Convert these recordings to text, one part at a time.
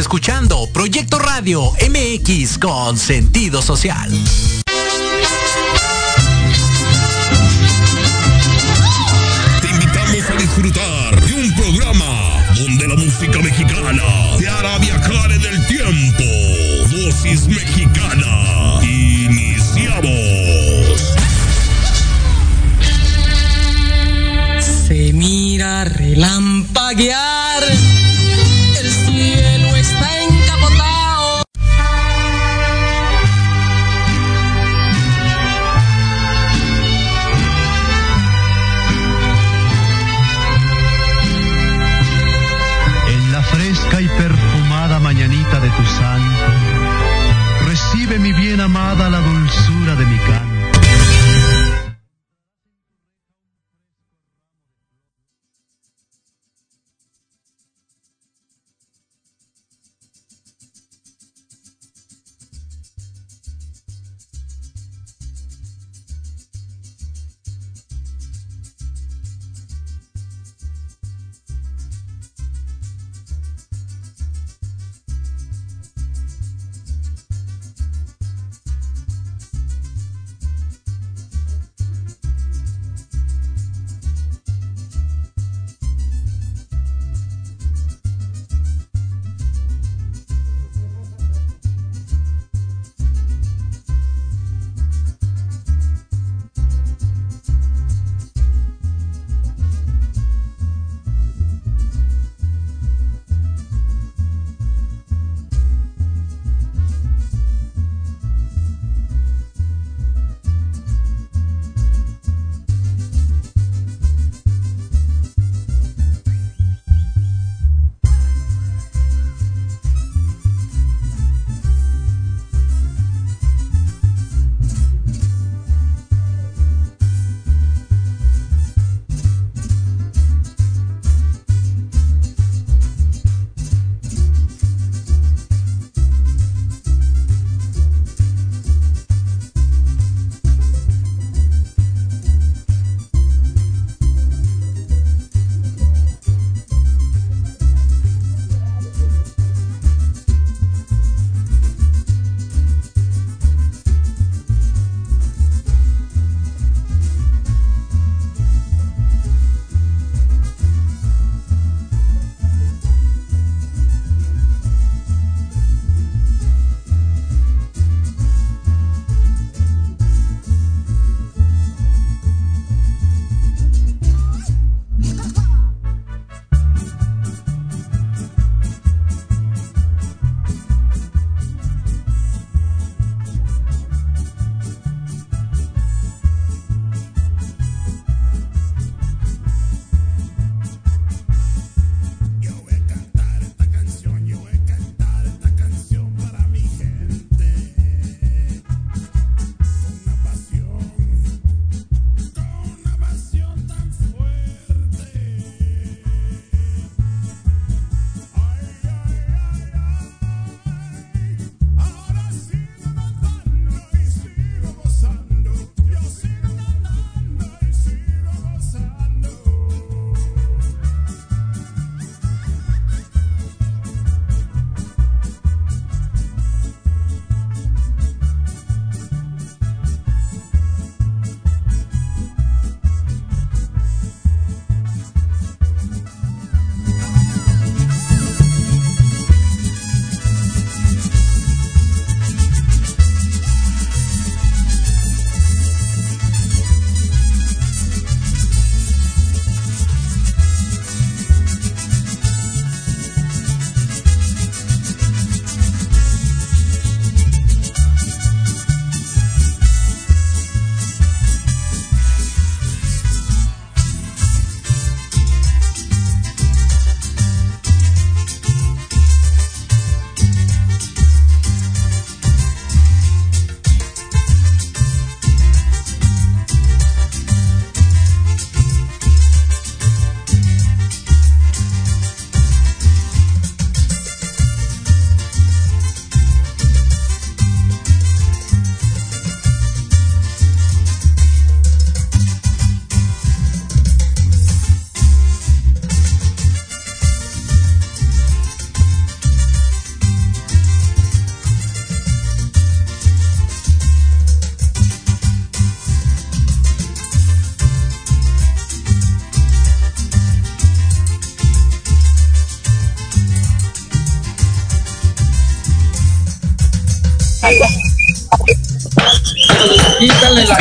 Escuchando Proyecto Radio MX con sentido social. Te invitamos a disfrutar de un programa donde la música mexicana te hará viajar en el tiempo. Dosis mexicana.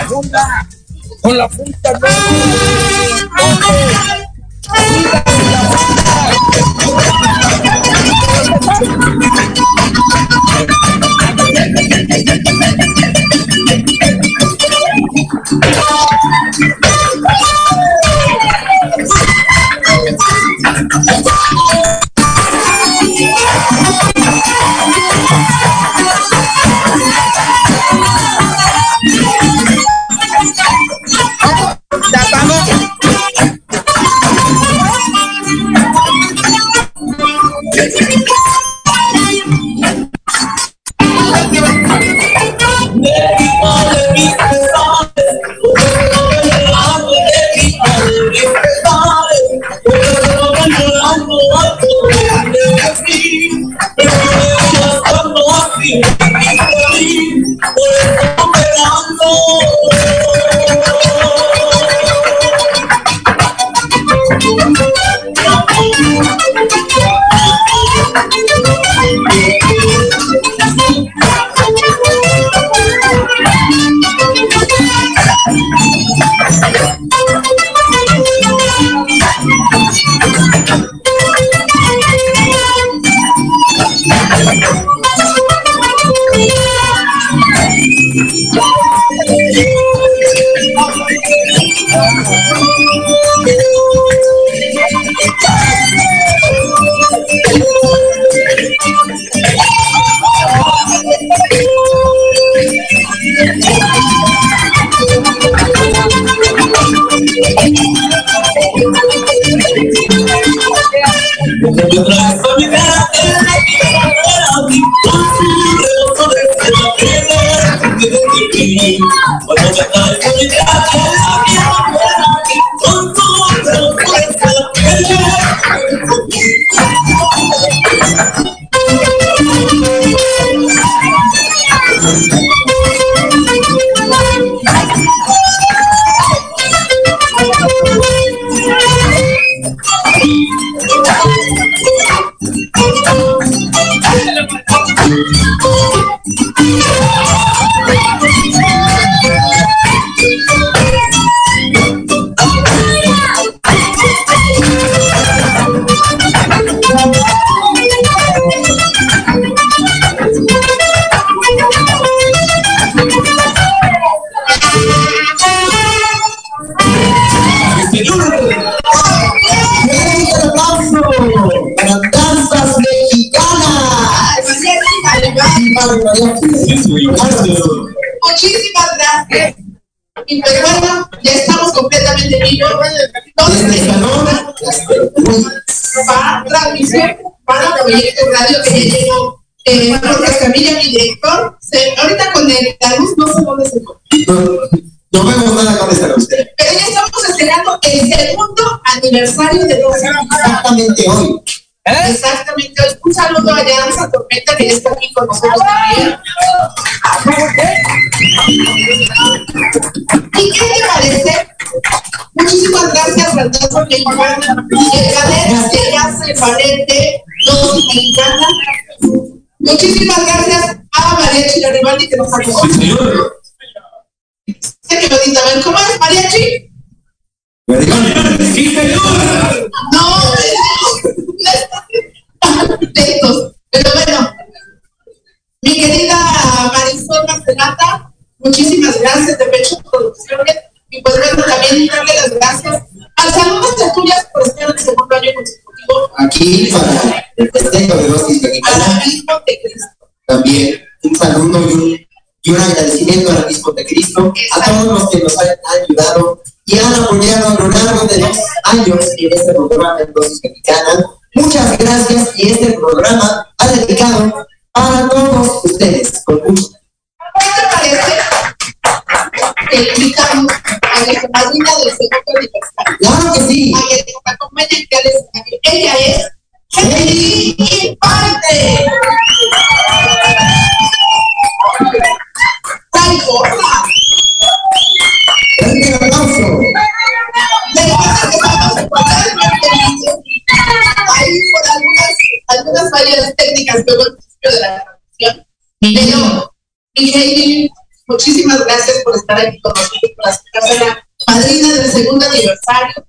Con la no. Radio que ya llegó eh, Jorge mi director. Se, ahorita con el, la luz no sé dónde se fue. No vemos nada con esta usted. Pero ya estamos estrenando el segundo aniversario de los Exactamente hoy. Exactamente. Un saludo a Yanza Tormenta que ya está aquí con nosotros también. ¿Y qué te parece? Muchísimas gracias al Mexicana y el cadena que hace Valente, dos mexicanas. Muchísimas gracias a Mariachi Garibaldi que nos acompaña. Señorita, a ver, ¿cómo es Mariachi? Sí, señor. No, textos. Pero bueno, mi querida Marisol Marcelata, muchísimas gracias de Pecho Producciones. Y pues bueno, también darle las gracias a Saludos Asturias por estar en el segundo año consecutivo. Aquí para el festejo de de Cristo. También un saludo y un, y un agradecimiento al Obispo de Cristo, a todos los que nos han ayudado y han apoyado a lo largo de dos años en este programa de dosis mexicana. Muchas gracias y este programa ha dedicado para todos ustedes, con mucho ¿Qué te parece que invitamos a nuestra madrina del segundo aniversario? Claro que sí. A que nos acompañe que al escenario. Ella es Heidi Infante. ¡Ay, gorda! Un aplauso. Ahí por algunas, algunas fallas técnicas que hubo al principio de la grabación. Pero, mi Heidi, muchísimas gracias por estar aquí con nosotros, por la madrina del segundo aniversario.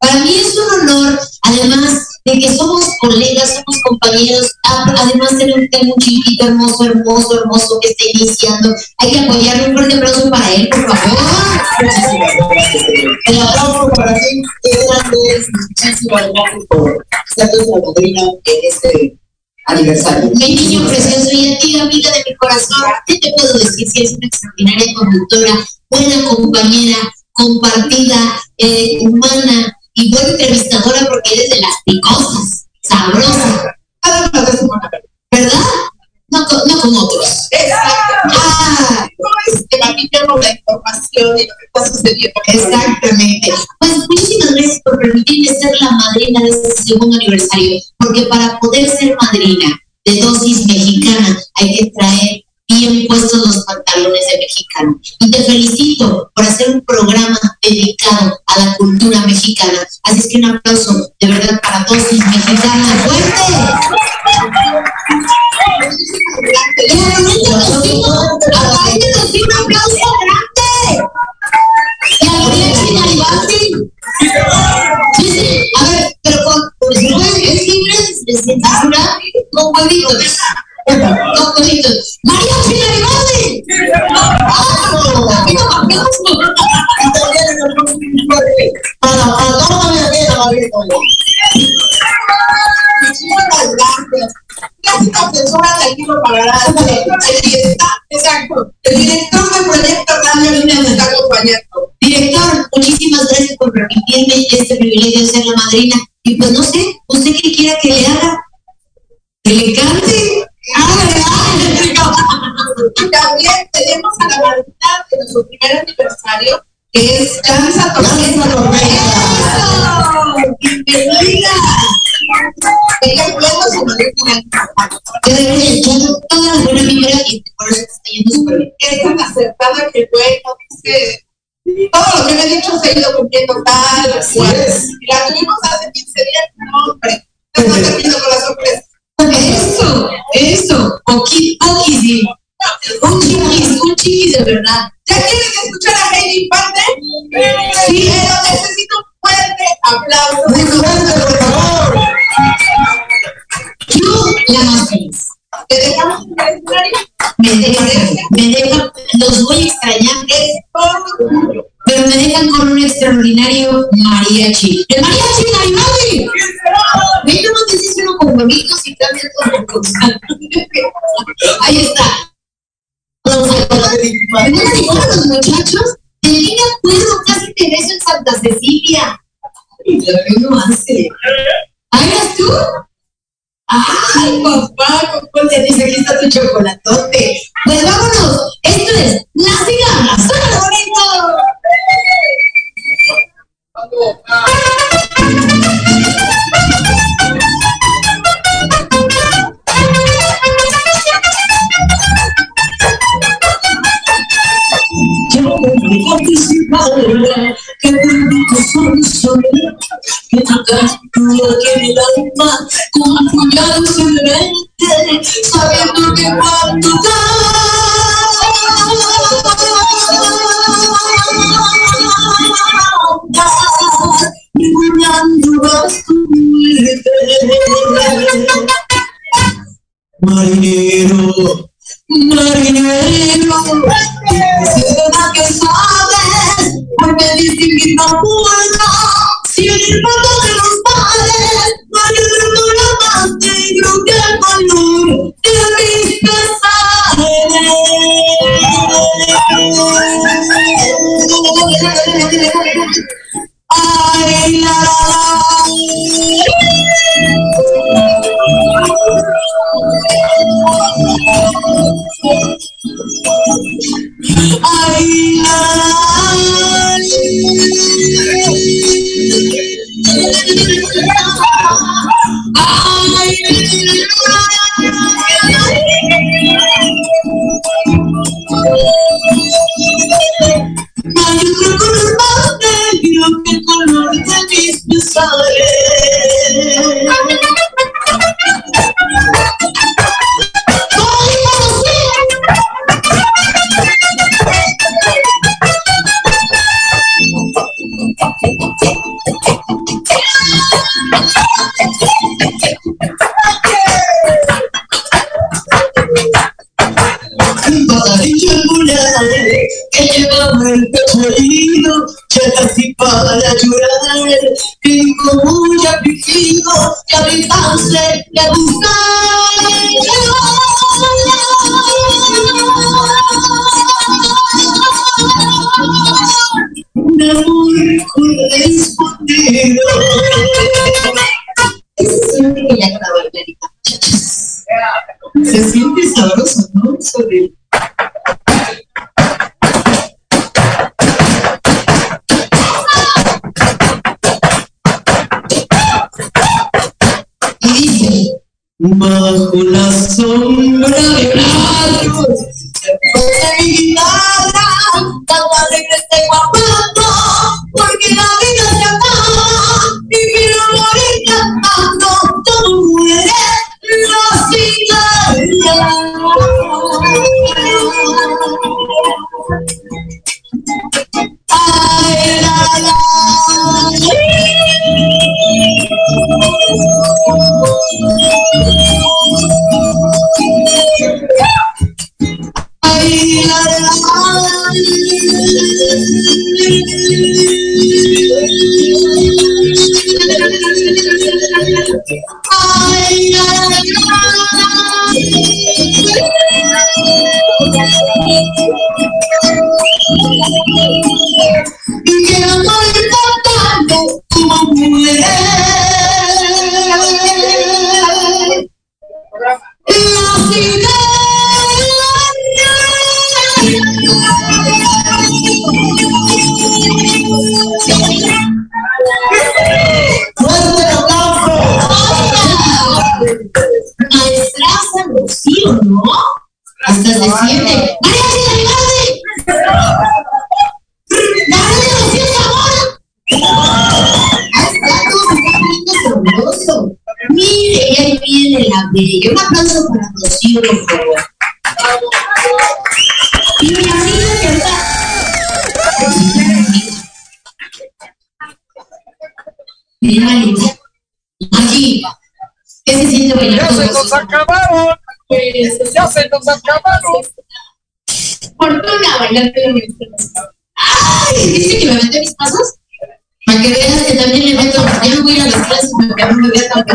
Para mí es un honor, además de que somos colegas, somos compañeros, además tengo un chiquito hermoso, hermoso, hermoso que está iniciando. Hay que apoyarlo, un fuerte aplauso para él, por favor. Muchísimas gracias. El aplauso para ti, qué grande. Muchísimas gracias por ser nuestra madrina en este aniversario. Mi niño precioso y a ti, amiga de mi corazón, ¿qué te puedo decir si eres una extraordinaria conductora, buena compañera, compartida, eh, humana y buena entrevistadora porque eres de las picosas, sabrosa, es verdad. Lo que está sucediendo. Exactamente. Pues muchísimas gracias por permitirme ser la madrina de este segundo aniversario, porque para poder ser madrina de dosis mexicana hay que traer bien puestos los pantalones de mexicano. Y te felicito por hacer un programa dedicado a la cultura mexicana. Así es que un aplauso de verdad para dosis mexicana. ¡Fuerte! Aparte nos un aplauso. Y a Mariachi Garibaldi. Sí, a ver, pero con, es, libre de censura con huevitos. Con huevitos. ¡Vamos! ¡Vamos! Y para para exacto. El director del proyecto Radio Línea me está acompañando. Director, muchísimas gracias por permitirme este privilegio de ser la madrina. Y pues no sé, ¿usted qué quiera que le haga? ¿Que le cante? Y también tenemos a la madrina de nuestro primer aniversario, que es Jansa Tormenta. ¡Eso! ¡Bienvenida! Ella fue nuestra madrina. Yo de verdad, yo toda la buena vibra y por eso está yendo súper bien. Es tan acertada que bueno, dice, todo lo que me ha dicho se ha ido cumpliendo tal cual. Y la tuvimos hace 15 días, no, hombre, te está terminando con la sorpresa. Eso, eso, poqui, poquis, un chiquis, un chiquis de verdad. ¿Ya quieres escuchar a Heidi Infante? Sí, pero necesito un fuerte aplauso. Muy fuerte, por favor. Yo la más feliz. ¿Te? Me dejan, me dejan, los voy a extrañar, pero me dejan con un extraordinario mariachi. ¡El mariachi Garibaldi! Ve cómo te dice uno con huevitos y cambia todo cosa. Ahí está. ¿No me dijeron los muchachos? Mí me acuerdo, casi te beso en Santa Cecilia. Y lo que uno hace. ¿Ah, eras tú? Ay, papá, con cuál te dice aquí está tu chocolatote. Pues vámonos. Esto es La Cigarra. ¡Suena bonito! Yo que bendito son soy que tu canto que el alma como un puñal se me mete sabiendo que cuando cantas recordando vas tu muerte marinero marinero distinguir no puedo bajo la sombra de rayos, se mi guitarra, tan alegre tengo guapando, porque la vida se acaba, y quiero morir cantando, todo muere la cigarra. Ay, la, la, Ay, bella. Un aplauso para Rocío, por favor. Y mi amiga que está. Mira. Aquí. ¿Qué se siente bailar Ya se nos acabaron. Pues, Ya se nos acabaron. Fortuna bailar ¡Ay! ¿Viste que me metí mis pasos? Para que veas que también le meto. Ya no voy a las clases porque no me vea tan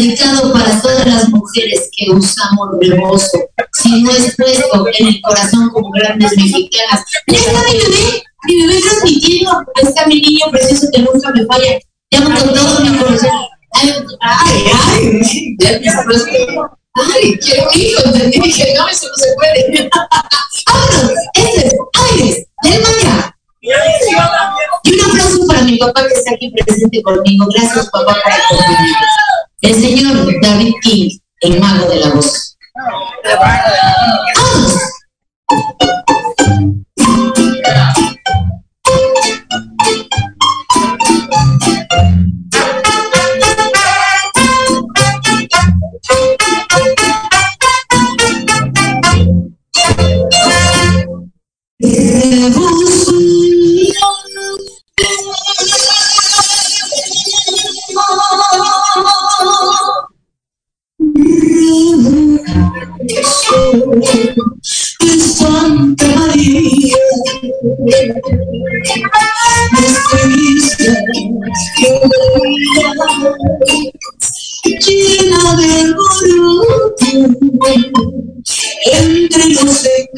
dedicado para todas las mujeres que usamos rebozo, si no es puesto en el corazón como grandes mexicanas. Ya está mi bebé, mi bebé transmitiendo. Está mi niño precioso que nunca me falla. Llamo con todo mi corazón. Ay, ay, ay, ya empieza a Ay, quiero hijo, entendí, dije, no, eso no se puede. Vámonos, este es Aires del Maya. Y un aplauso para mi papá que está aquí presente conmigo. Gracias, papá, por acompañarnos. El señor David King, el mago de la voz.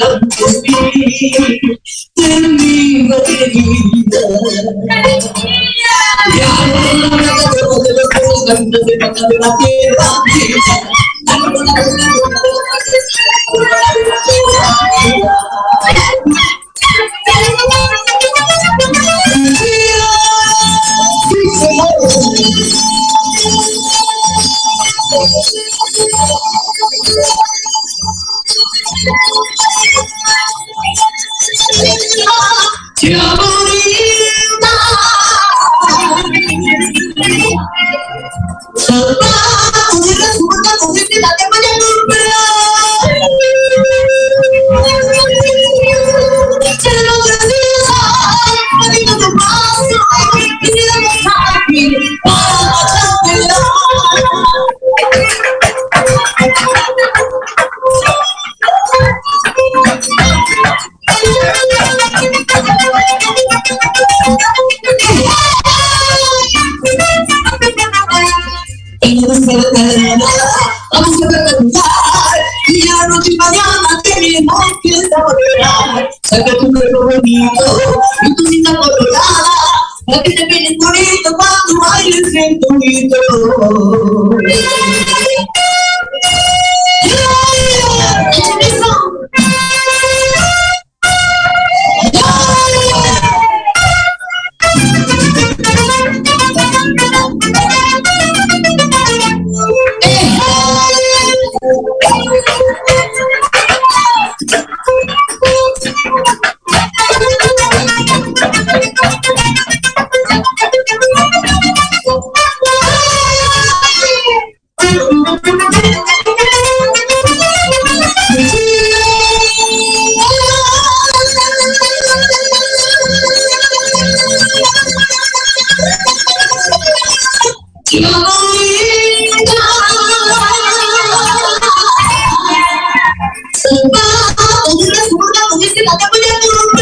Los encantos de. Ya no me acuerdo de los de la de la tierra. Yeah. Saborear. Saca tu pelo bonito y tu cinta colorada. Para que te vienes bonito cuando bailes en tu Papá, con una zurda, con este tatapo ya por un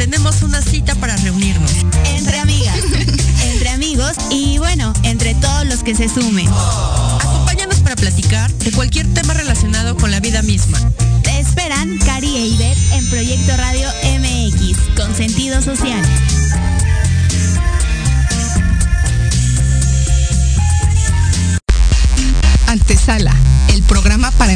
tenemos una cita para reunirnos. Entre amigas, entre amigos y bueno, entre todos los que se sumen. Acompáñanos para platicar de cualquier tema relacionado con la vida misma. Te esperan Cari e Ivette en Proyecto Radio MX con sentido social.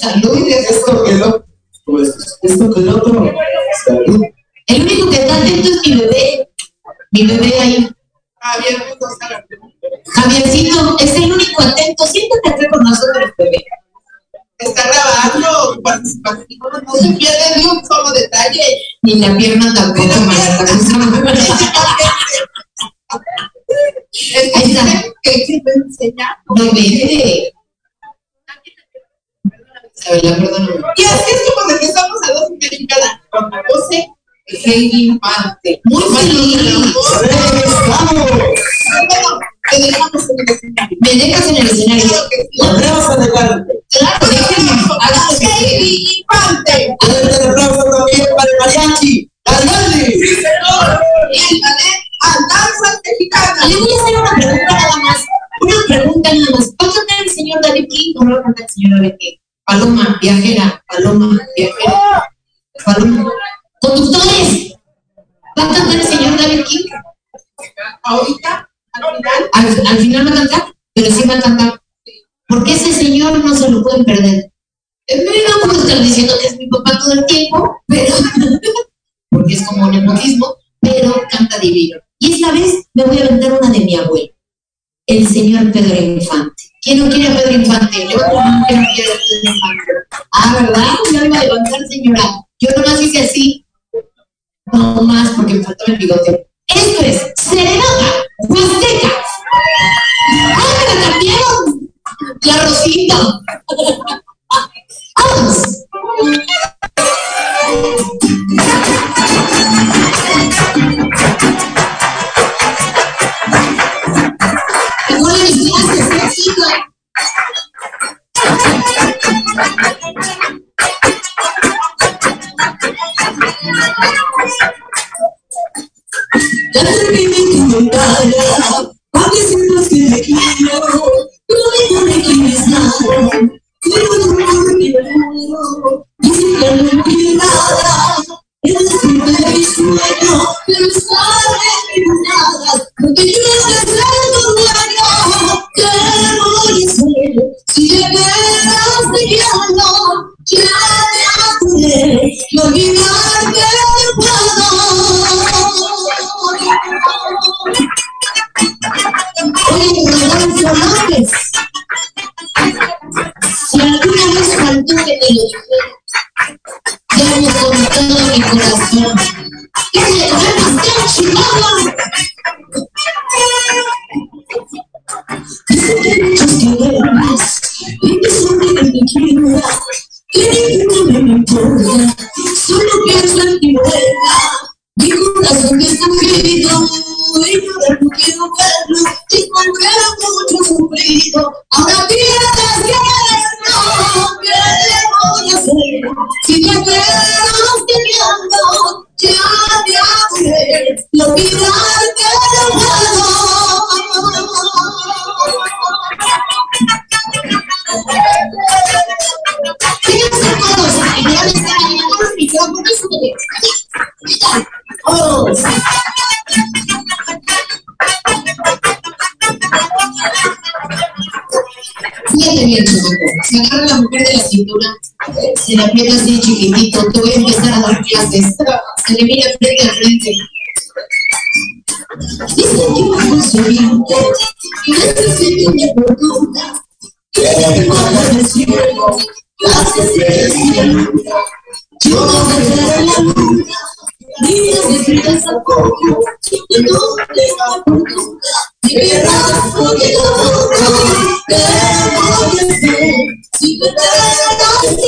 Salud. Esto que lo, pues, esto que el otro, salud. El único que está atento es mi bebé. Mi bebé ahí. Javier. Javiercito es el único atento. Siéntate aquí con nosotros, bebé. Está grabando, participativo, no se pierde ni un solo detalle. Ni la pierna tampoco, Ahí está. que que me enseña. Bebé. Isabela, perdóname. Y así es como regresamos a dos mexicanas. Con la voz Heidi Infante. Muy feliz. ¡Vamos! Me dejamos en el escenario. Me dejas en el escenario. Aplausos adelante. Claro, déjenme. Hagamos Heidi Infante. El aplauso también para el mariachi. ¡Adelante! Sí, señor. Y el ballet Andanzas Mexicanas. Le voy a hacer una pregunta nada más. Una pregunta nada más. ¿Va a cantar el señor David King o no va a cantar el señor David King? Paloma, viajera, paloma, viajera. Paloma. Conductores. ¿Va a cantar el señor David King? Ahorita, al final. Al, al final va a cantar, pero sí va a cantar. Porque ese señor no se lo pueden perder. No puedo estar diciendo que es mi papá todo el tiempo, pero porque es como nepotismo, pero canta divino. Y esta vez me voy a aventar una de mi abuelo, el señor Pedro Infante. ¿Quién no quiere a Pedro Infante? Que no quiere a Pedro Infante. Ah, ¿verdad? Ya me iba a levantar, señora. Yo nomás hice así. No más porque me faltó el bigote. Esto es Serenata Huasteca. ¡Ah, me la cambiaron! La Rosita. ¡Vamos! La terminé con cara, a veces no que me quiero, no la cintura, se la aprieta así chiquitito, te voy a empezar a dar clases. Se le mira frente a frente. Dicen que bajo su vientre necesito mi fortuna, que me manda del cielo, clases de siempre. Yo desde la luna, días de frías a poco, de dónde va fortuna, si verás poquito a poco, ¿qué voy a hacer? Si me verás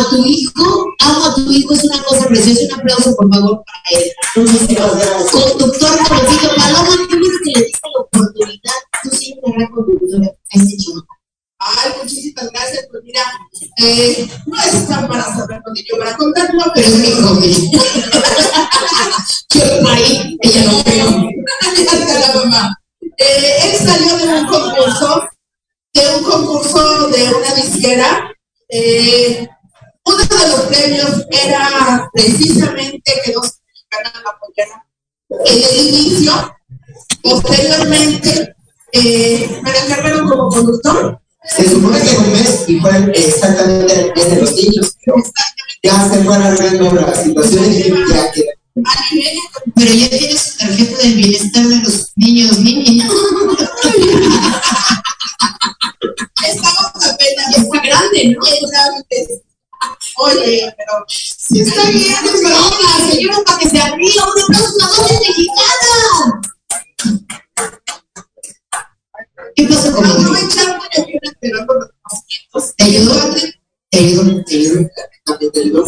a tu hijo, amo a tu hijo, es una cosa preciosa. Un aplauso, por favor, para él. Conductor conocido, Paloma, qué que le diste la oportunidad. Tú siempre harás conductor a ese chamaco. Ay, muchísimas gracias. Pues mira, eh, no es tan para saberlo ni yo para contarlo, pero es mi hobby. Yo parí, ella no creo. Hasta la mamá. Eh, él salió de un concurso, de un concurso de una disquera. Eh, uno de los premios era precisamente que apoyaran en el inicio Posteriormente, eh, me encargaron como conductor. Se supone que un mes y fue exactamente en el mes de los niños, pero ya se fue alargando la situación y ya queda. Pero ya tiene su tarjeta de bienestar de los niños, niñas. Estamos apenas. Está grande, ¿no? Oye, pero. Está bien, la señora para que se arriba, una próxima voz mexicana. ¿Qué pasó con No, no echar pero con los conocimientos. ¿Te ayudó? ¿Te ayudó? ¿Te ayudó? ¿También te ayudó?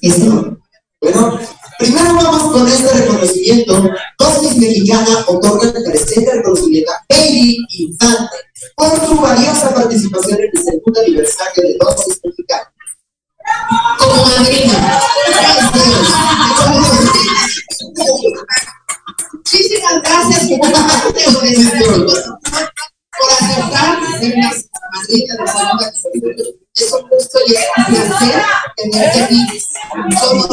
Esto. Bueno, primero vamos con este reconocimiento. Dosis Mexicana otorga el presente reconocimiento a Heidi Infante por su valiosa participación en el segundo aniversario de Dosis Mexicana. Como madrina. Muchísimas gracias por por aceptar ser la madrina de Es un gusto y es un placer tenerte aquí. Somos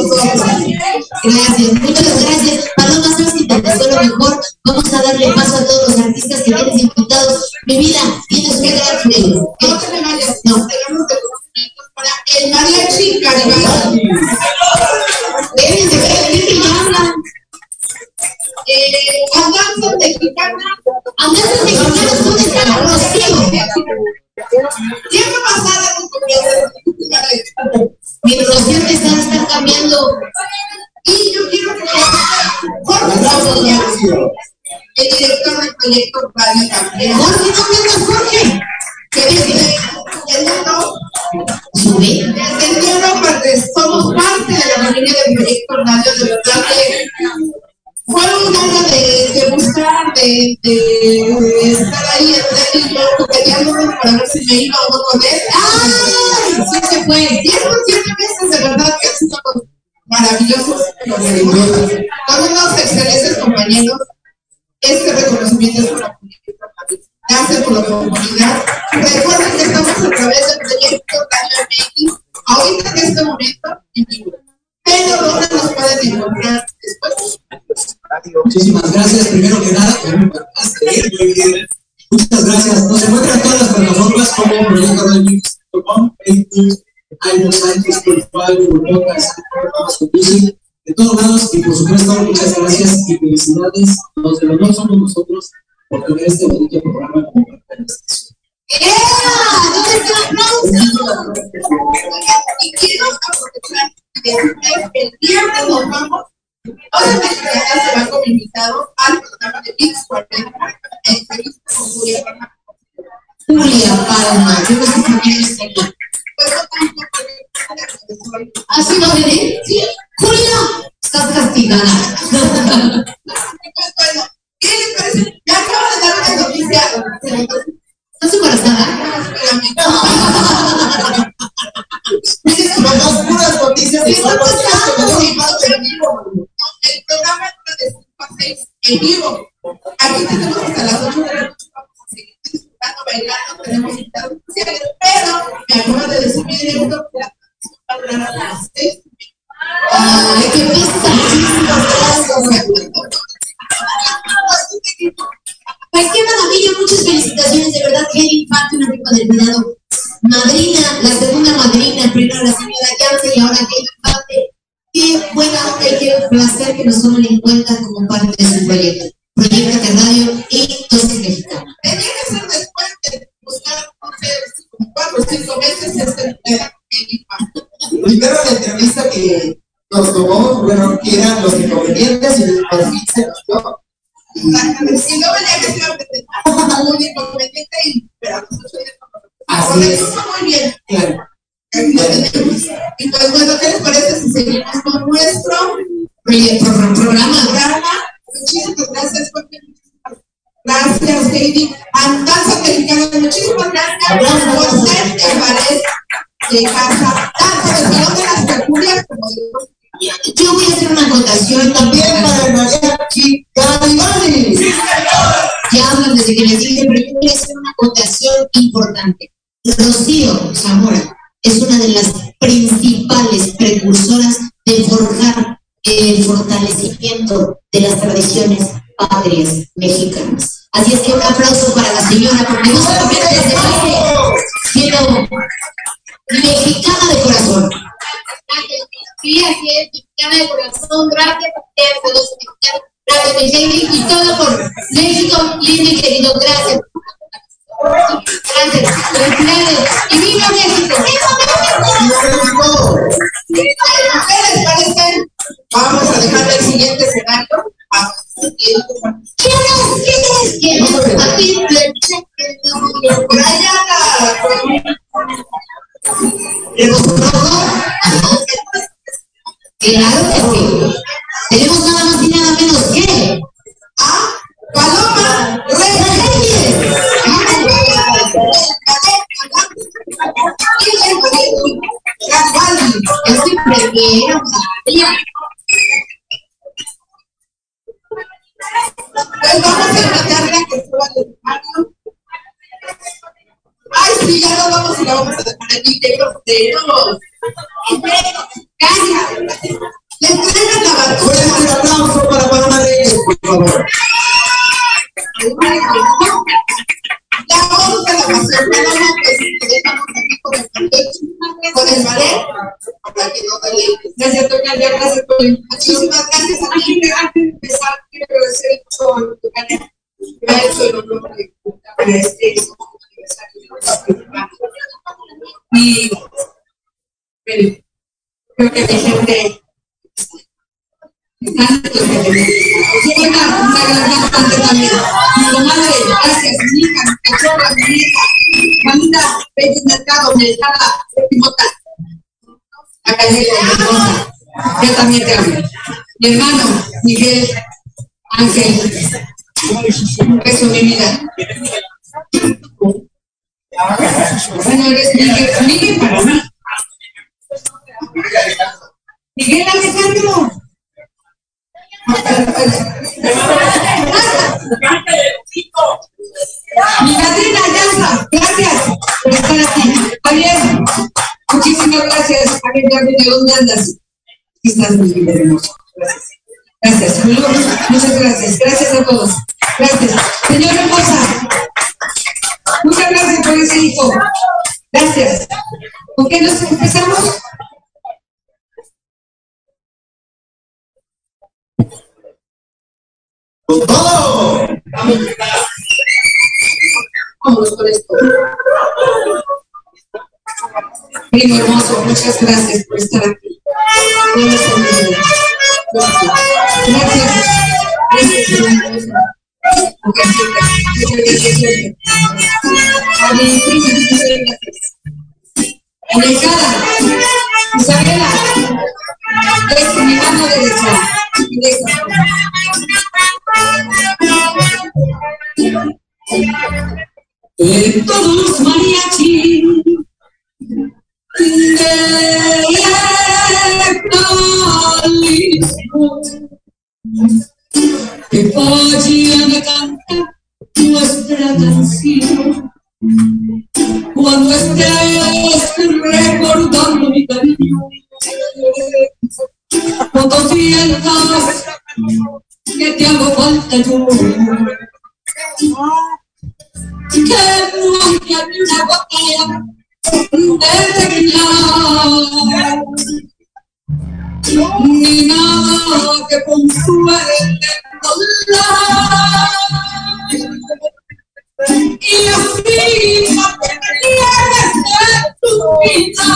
Gracias, muchas gracias. Pasar sin te lo mejor, vamos a darle paso a todos los artistas que tienes invitados. Mi vida, tienes que darme. No te me vayas, no tenemos para el mariachi Garibaldi. Deben de ver que hablan. Eh, Andanzas Mexicana. Andanzas Mexicanas, ¿dónde está Rocío? Tiempo pasado un cumpleaños. Mi Rocío te está, está cambiando. Y yo quiero que Jorge Ramos, el director del proyecto Campeón. Jorge, ¿dónde está Jorge? Que dice, entendiendo, entendiendo porque somos parte de la familia del proyecto Radio, de verdad que fue un año de, de buscar, de, de, estar ahí, Andrés y yo, coqueteándonos para ver si me iba o no con él. ¡Ay! Sí se fue. Dieron siete meses, de verdad, que han sido maravillosos, con unos excelentes compañeros. Este reconocimiento es para Gracias por la oportunidad. Recuerden que estamos a través del proyecto Radio MX, ahorita en este momento, en vivo. Pero ¿dónde nos pueden encontrar después? Muchísimas gracias. Primero que nada, muchas gracias. Nos encuentran todas las plataformas como proyectoradiomix.com, Facebook, iTunes, iTunes, Spotify, Google Podcast, Amazon Music, de todos lados. Y por supuesto, muchas gracias y felicidades. Los de los no somos nosotros por tener este bonito programa como parte de la estación. ¿Dónde está el que el viernes nos vamos Obviamente ya se va como invitado al programa de Mix 40, entrevista con Julia Palma. Julia Palma, yo sé si también aquí. ¿Así? Sí. Julia, estás castigada. ¿qué les parece? Ya acabo de dar una noticia. ¿Estás embarazada? Espérame. Son puras noticias de Está pasando. El programa es de 5 a 6 en vivo. Aquí tenemos hasta las 8 de la noche. Vamos a seguir disfrutando, bailando. Tenemos invitados especiales. Pero me acaba de decir mi director que la va a durar a las 6. Ay, qué Pues qué maravilla, muchas felicitaciones, de verdad, Jenny Infante, una rica del cuidado. Madrina, la segunda madrina, primero la señora Yance y ahora Jenny Infante. Qué buena onda y qué placer que nos tomen en cuenta como parte de su proyecto. Proyecto de radio y dosis mexicana. Tenía que ser después de buscar, no sé, como cuatro o cinco meses este Infante. Primero la entrevista que nos tomó, bueno, que eran los inconvenientes y por fin se nos dio. Exactamente. Si no venía que se iba a presentar un inconveniente y pero nosotros Así es. Muy bien. Claro. Lo. Y pues bueno, ¿qué les parece si seguimos con nuestro programa. programa? Muchísimas gracias, Jorge. Gracias, Heidi. Andanza Mexicana, muchísimas gracias por ser el de casa, tanto del Salón de las Tertulias como de Yo voy a hacer una acotación También para el mariachi Garibaldi. Ya hablan desde que les dije, pero yo voy a hacer una acotación importante. Rocío Zamora es una de las principales precursoras de forjar el fortalecimiento de las tradiciones patrias mexicanas. Así es que un aplauso para la señora, porque no solamente es de baile, sino mexicana de corazón. Sí, así es, mexicana de corazón, gracias a ustedes, a los mexicanos, gracias, y todo por México, lindo y querido, gracias. Gracias, felicidades, y viva México. ¿Qué les parece? Vamos a dejar el siguiente escenario. ¿Quién es? ¿Quién es? ¿Quién es? Por allá Claro que sí. Tenemos nada más y nada menos que a Paloma Reyes. Pues vamos a invitarle a que suba el mano. Ay, sí, ya nos vamos y la vamos a aquí. Les traigan la aplauso para Paloma por favor. La dejamos aquí con el para que no le- Gracias, gracias por la. Muchísimas gracias a ti. Antes de empezar, quiero mucho a. Me ha hecho honor de este aniversario. Y bueno, creo que mi gente. Mi gracias, mi cachorra, mi Mendoza. Yo también te amo. Mi hermano, Miguel Ángel, beso, vida. Miguel, Miguel Alejandro. Mi madrina Yasa, gracias por estar aquí. Javier, muchísimas gracias. Javier, Javier, ¿de dónde andas? Aquí estás, mi vida hermosa. Gracias. Gracias. Muchas gracias. Gracias a todos. Gracias. Señora hermosa, muchas gracias por ese hijo. Gracias. ¿Con qué nos empezamos? ¡Con todo! Con esto. Hermoso, muchas gracias por estar aquí. Gracias. Gracias, gracias. Gracias. A mi cara, Isabela, es mi mano derecha. En todos Jalisco que a cantar nuestra canción cuando estés recordando mi cariño. Cuando sientas que te hago falta yo que no hay ni una botella de tequila ni nada que consuele el dolor y de tu vida.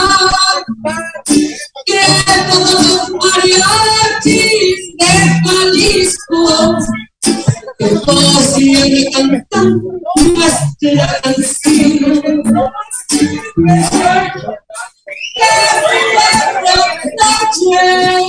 Que todos los de Jalisco que que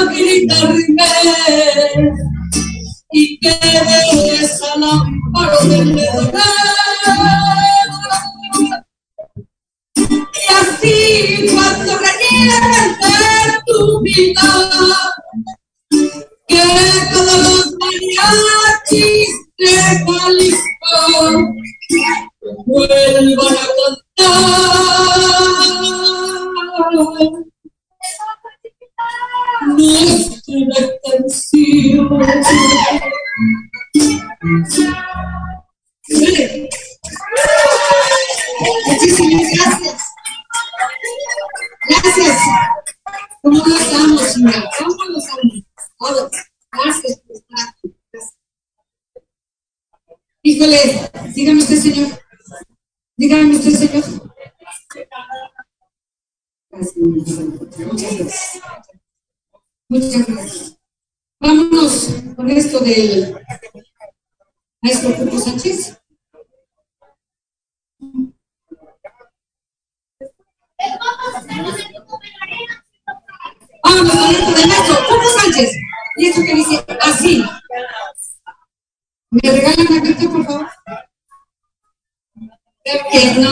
habilitarme y que de esa lámpara de y así cuando requiera tu vida que todos los mariachis de Jalisco vuelvan a cantar nuestra canción. Muchísimas gracias. Gracias. ¿Cómo estamos, señor? ¿Cómo los estamos? Todos. Gracias por estar aquí. Híjole, dígame usted, señor. Dígame usted, señor. Gracias, Muchas gracias. Muchas gracias. Vámonos con esto del maestro Cuco Sánchez. Vámonos con esto del maestro Cuco Sánchez. Y esto que dice así. ¿Me regalan la carta, por favor? Que no.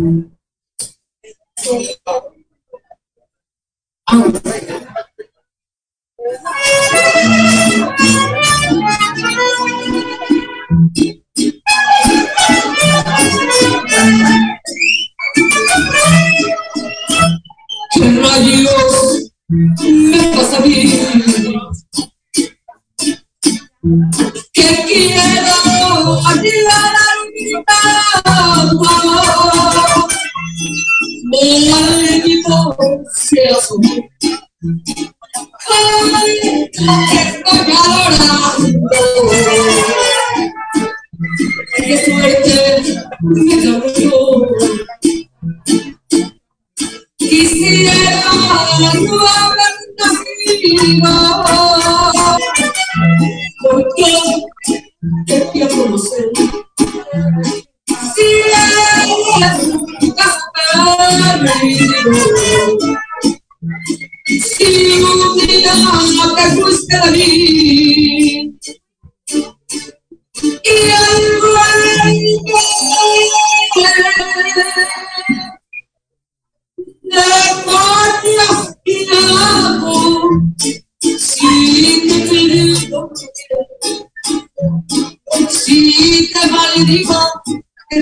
Agua. Me alivio asomó. Ay, estoy adorando. Qué suerte me cambió. Quisiera no haber nacido, porque te quiero conocer.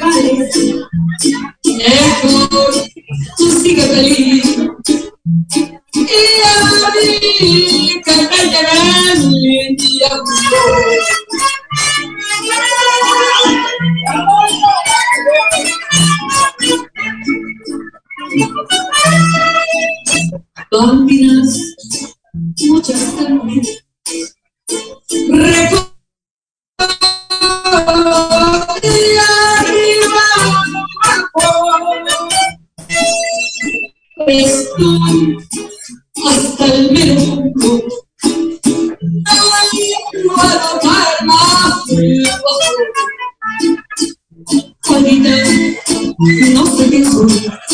Vale mejor tú feliz y a mí el diablo Bambinas, muchas. Estoy hasta el menudo. No puedo más. Juanita, no sé qué.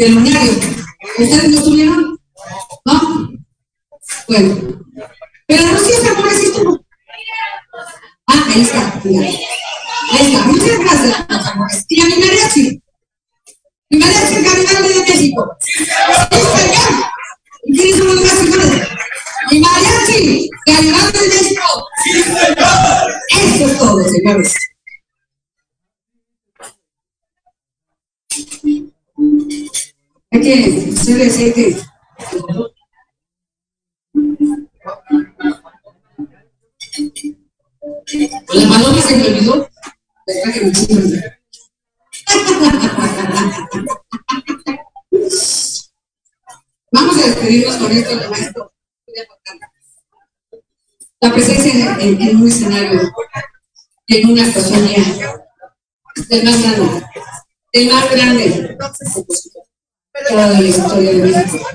Del lunario. ¿Ustedes no estuvieron? ¿No? Bueno. Pero Rocío Zamora sí estuvo. Ah, ahí está. Ahí está. Muchas gracias, amores. Y a mi mariachi. Mi mariachi Garibaldi de México. Sí, señor. ¿Y quiénes son los más señores? Mi mariachi Garibaldi de México. Sí, señor. Eso es todo, señores. Hay que ustedes hay que La paloma se me olvidó. Deja que me. Vamos a despedirnos con esto del maestro. La presencia en, en un escenario, en una mía, del más grande, el más grande de la historia de México,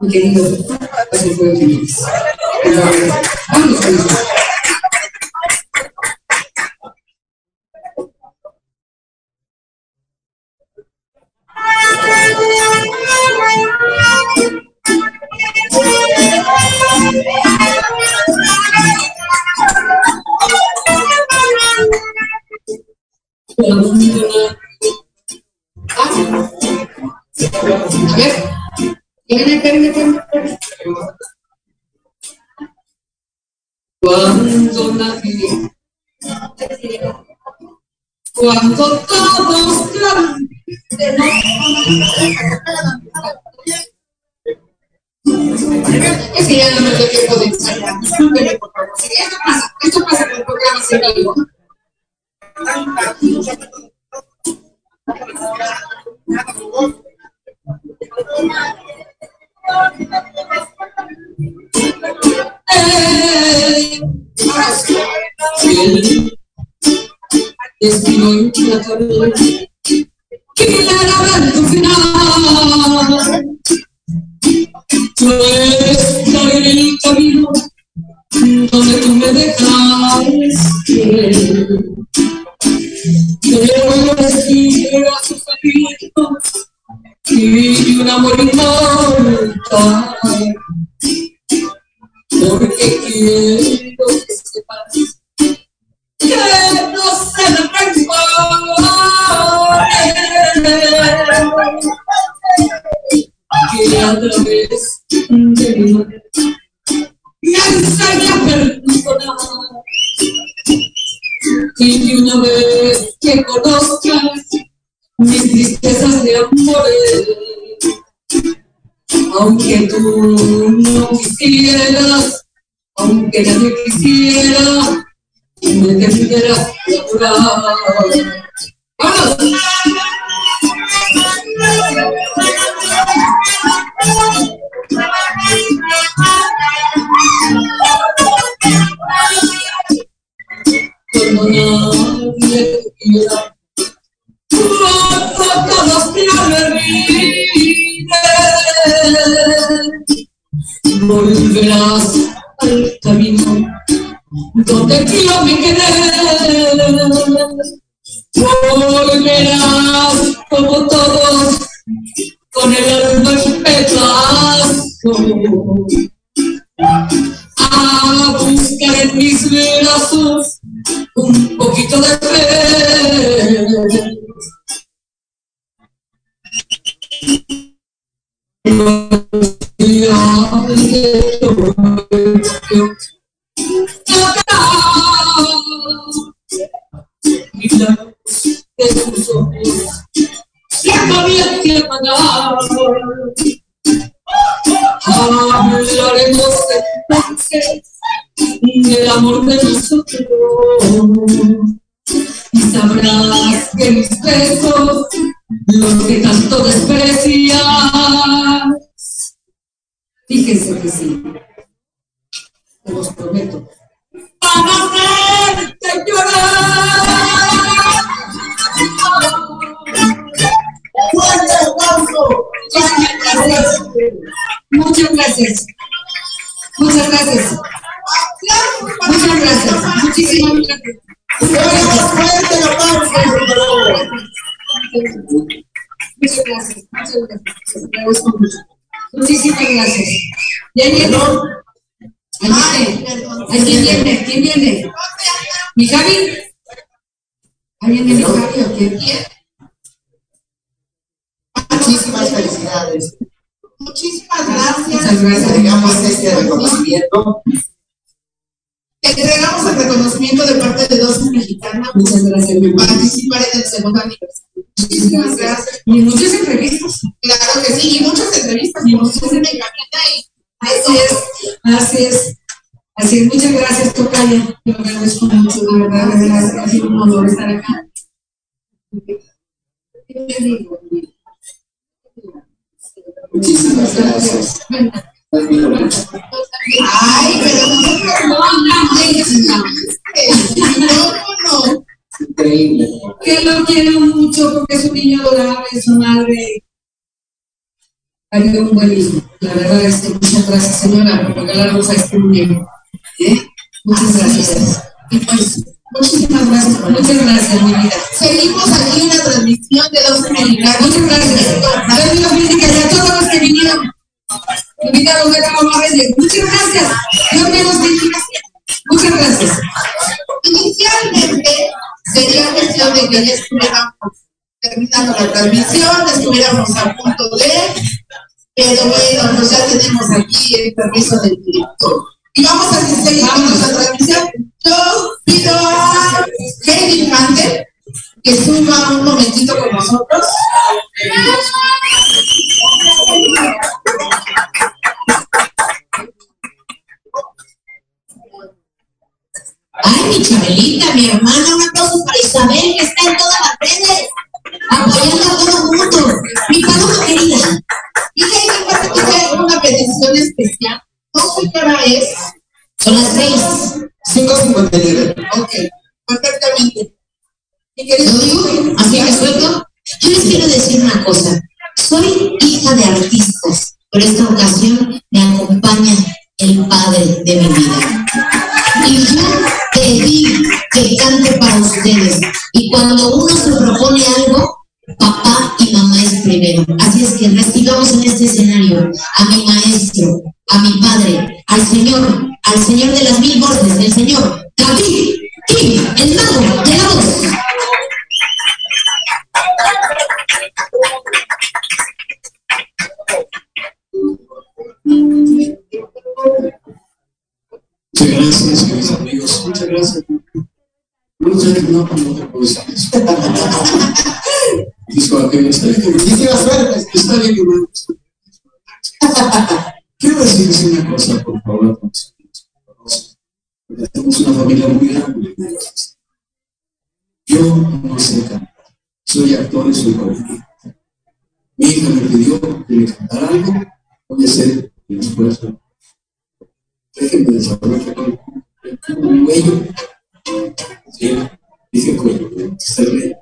mi querido José Alfredo Jiménez. Vamos con eso. A Cuando nadie, cuando todos es que ya no me tiempo de Esto pasa, esto pasa con vivo. Destino implacable que en tu final. Estaré en el camino donde tú me dejaste. A sus amigos y un amor inmortal. Porque quiero que sepas que no se me que a través de mi mano me enseña a perdonar. Y de una vez que conozcas mis tristezas de amores, aunque tú no quisieras, aunque nadie quisiera, me tendrás que. ¡Vamos! Cuando nadie te todos olviden, volverás al camino donde yo me quedé. Volverás como todos con el alma en del amor de nosotros y sabrás que mis besos, los que tanto desprecias, fíjense que sí, te los prometo, van a hacerte llorar. ¡Fuerte aplauso! Muchas gracias. Muchas gracias. Muchas gracias. Muchas gracias. Muchísimas gracias. Muchas gracias. Muchas gracias. Muchísimas gracias. ¿Ya viene? ¿Quién viene? ¿Quién viene? ¿Mi Javi? Ahí viene mi Javi o quién? Muchísimas felicidades. Muchísimas gracias. Muchas gracias. Entregamos este reconocimiento. Entregamos el reconocimiento de parte de dos mexicanas Muchas gracias, hermano. participar en el segundo aniversario. Muchísimas gracias. Y muchas entrevistas. Claro que sí, y muchas entrevistas, y muchas en cabina y Así es, así es. Así es, muchas gracias, Tocaya. Yo agradezco mucho, de verdad, de verdad, ha sido un honor estar acá. ¿Qué te digo? Muchísimas gracias. Ay, pero no no, no. Increíble. Que lo quiero mucho porque es un niño adorable, su madre. Ha sido un buen hijo. La verdad es que muchas gracias, señora, por regalarnos a este muñeco. ¿Eh? Muchas gracias. Y pues, muchísimas gracias. Muchas gracias, mi vida. Seguimos aquí en la transmisión de dos mexicanos. Muchas gracias. Crítica, y a todos los que vinieron. Invitados de Cabo Reyes. Muchas gracias. Dios me. Muchas gracias. Inicialmente sería cuestión de que ya estuviéramos terminando la transmisión, estuviéramos a punto de, pero bueno, pues ya tenemos aquí el permiso del director. Y vamos a seguir con nuestra transmisión. Yo pido a Heidi Infante que suba un momentito con nosotros. Ay, mi Chabelita, mi hermana, un aplauso para Isabel, que está en todas las redes, apoyando a todo el mundo. Mi paloma querida. Y Heidi Infante tiene una petición especial. No sé qué es. Son las seis. 5.59. Ok, perfectamente. Mi ¿Lo querido digo? ¿Así me suelto? Yo les quiero decir una cosa. Soy hija de artistas, pero esta ocasión me acompaña el padre de mi vida. Y yo pedí que cante para ustedes. Y cuando uno se propone algo, papá y mamá es primero. Así es que recibamos en este escenario a mi maestro, a mi padre, al Señor, al Señor de las mil voces, el Señor David Kim, el mago de la voz. Muchas gracias, queridos amigos. Muchas gracias. Muchas gracias, no, no te puedo decir eso. Que está bien. Muchísimas suertes. Está bien que no. Quiero decirles una cosa, por favor, amigos. Tenemos una familia muy grande. Yo no sé cantar. Soy actor y soy coreógrafo. Mi hija me pidió que le cantara algo. Voy a hacer el esfuerzo. Déjenme desarrollar un cuello. Sí, dije cuello, ríe.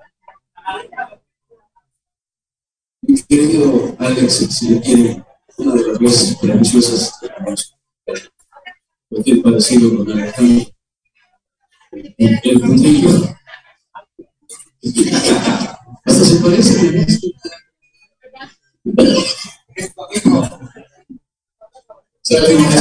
Mi querido Alex, si le quiere, una de las voces preciosas de la música. Cualquier parecido con. El, puntillo. Hasta se parece. una venga.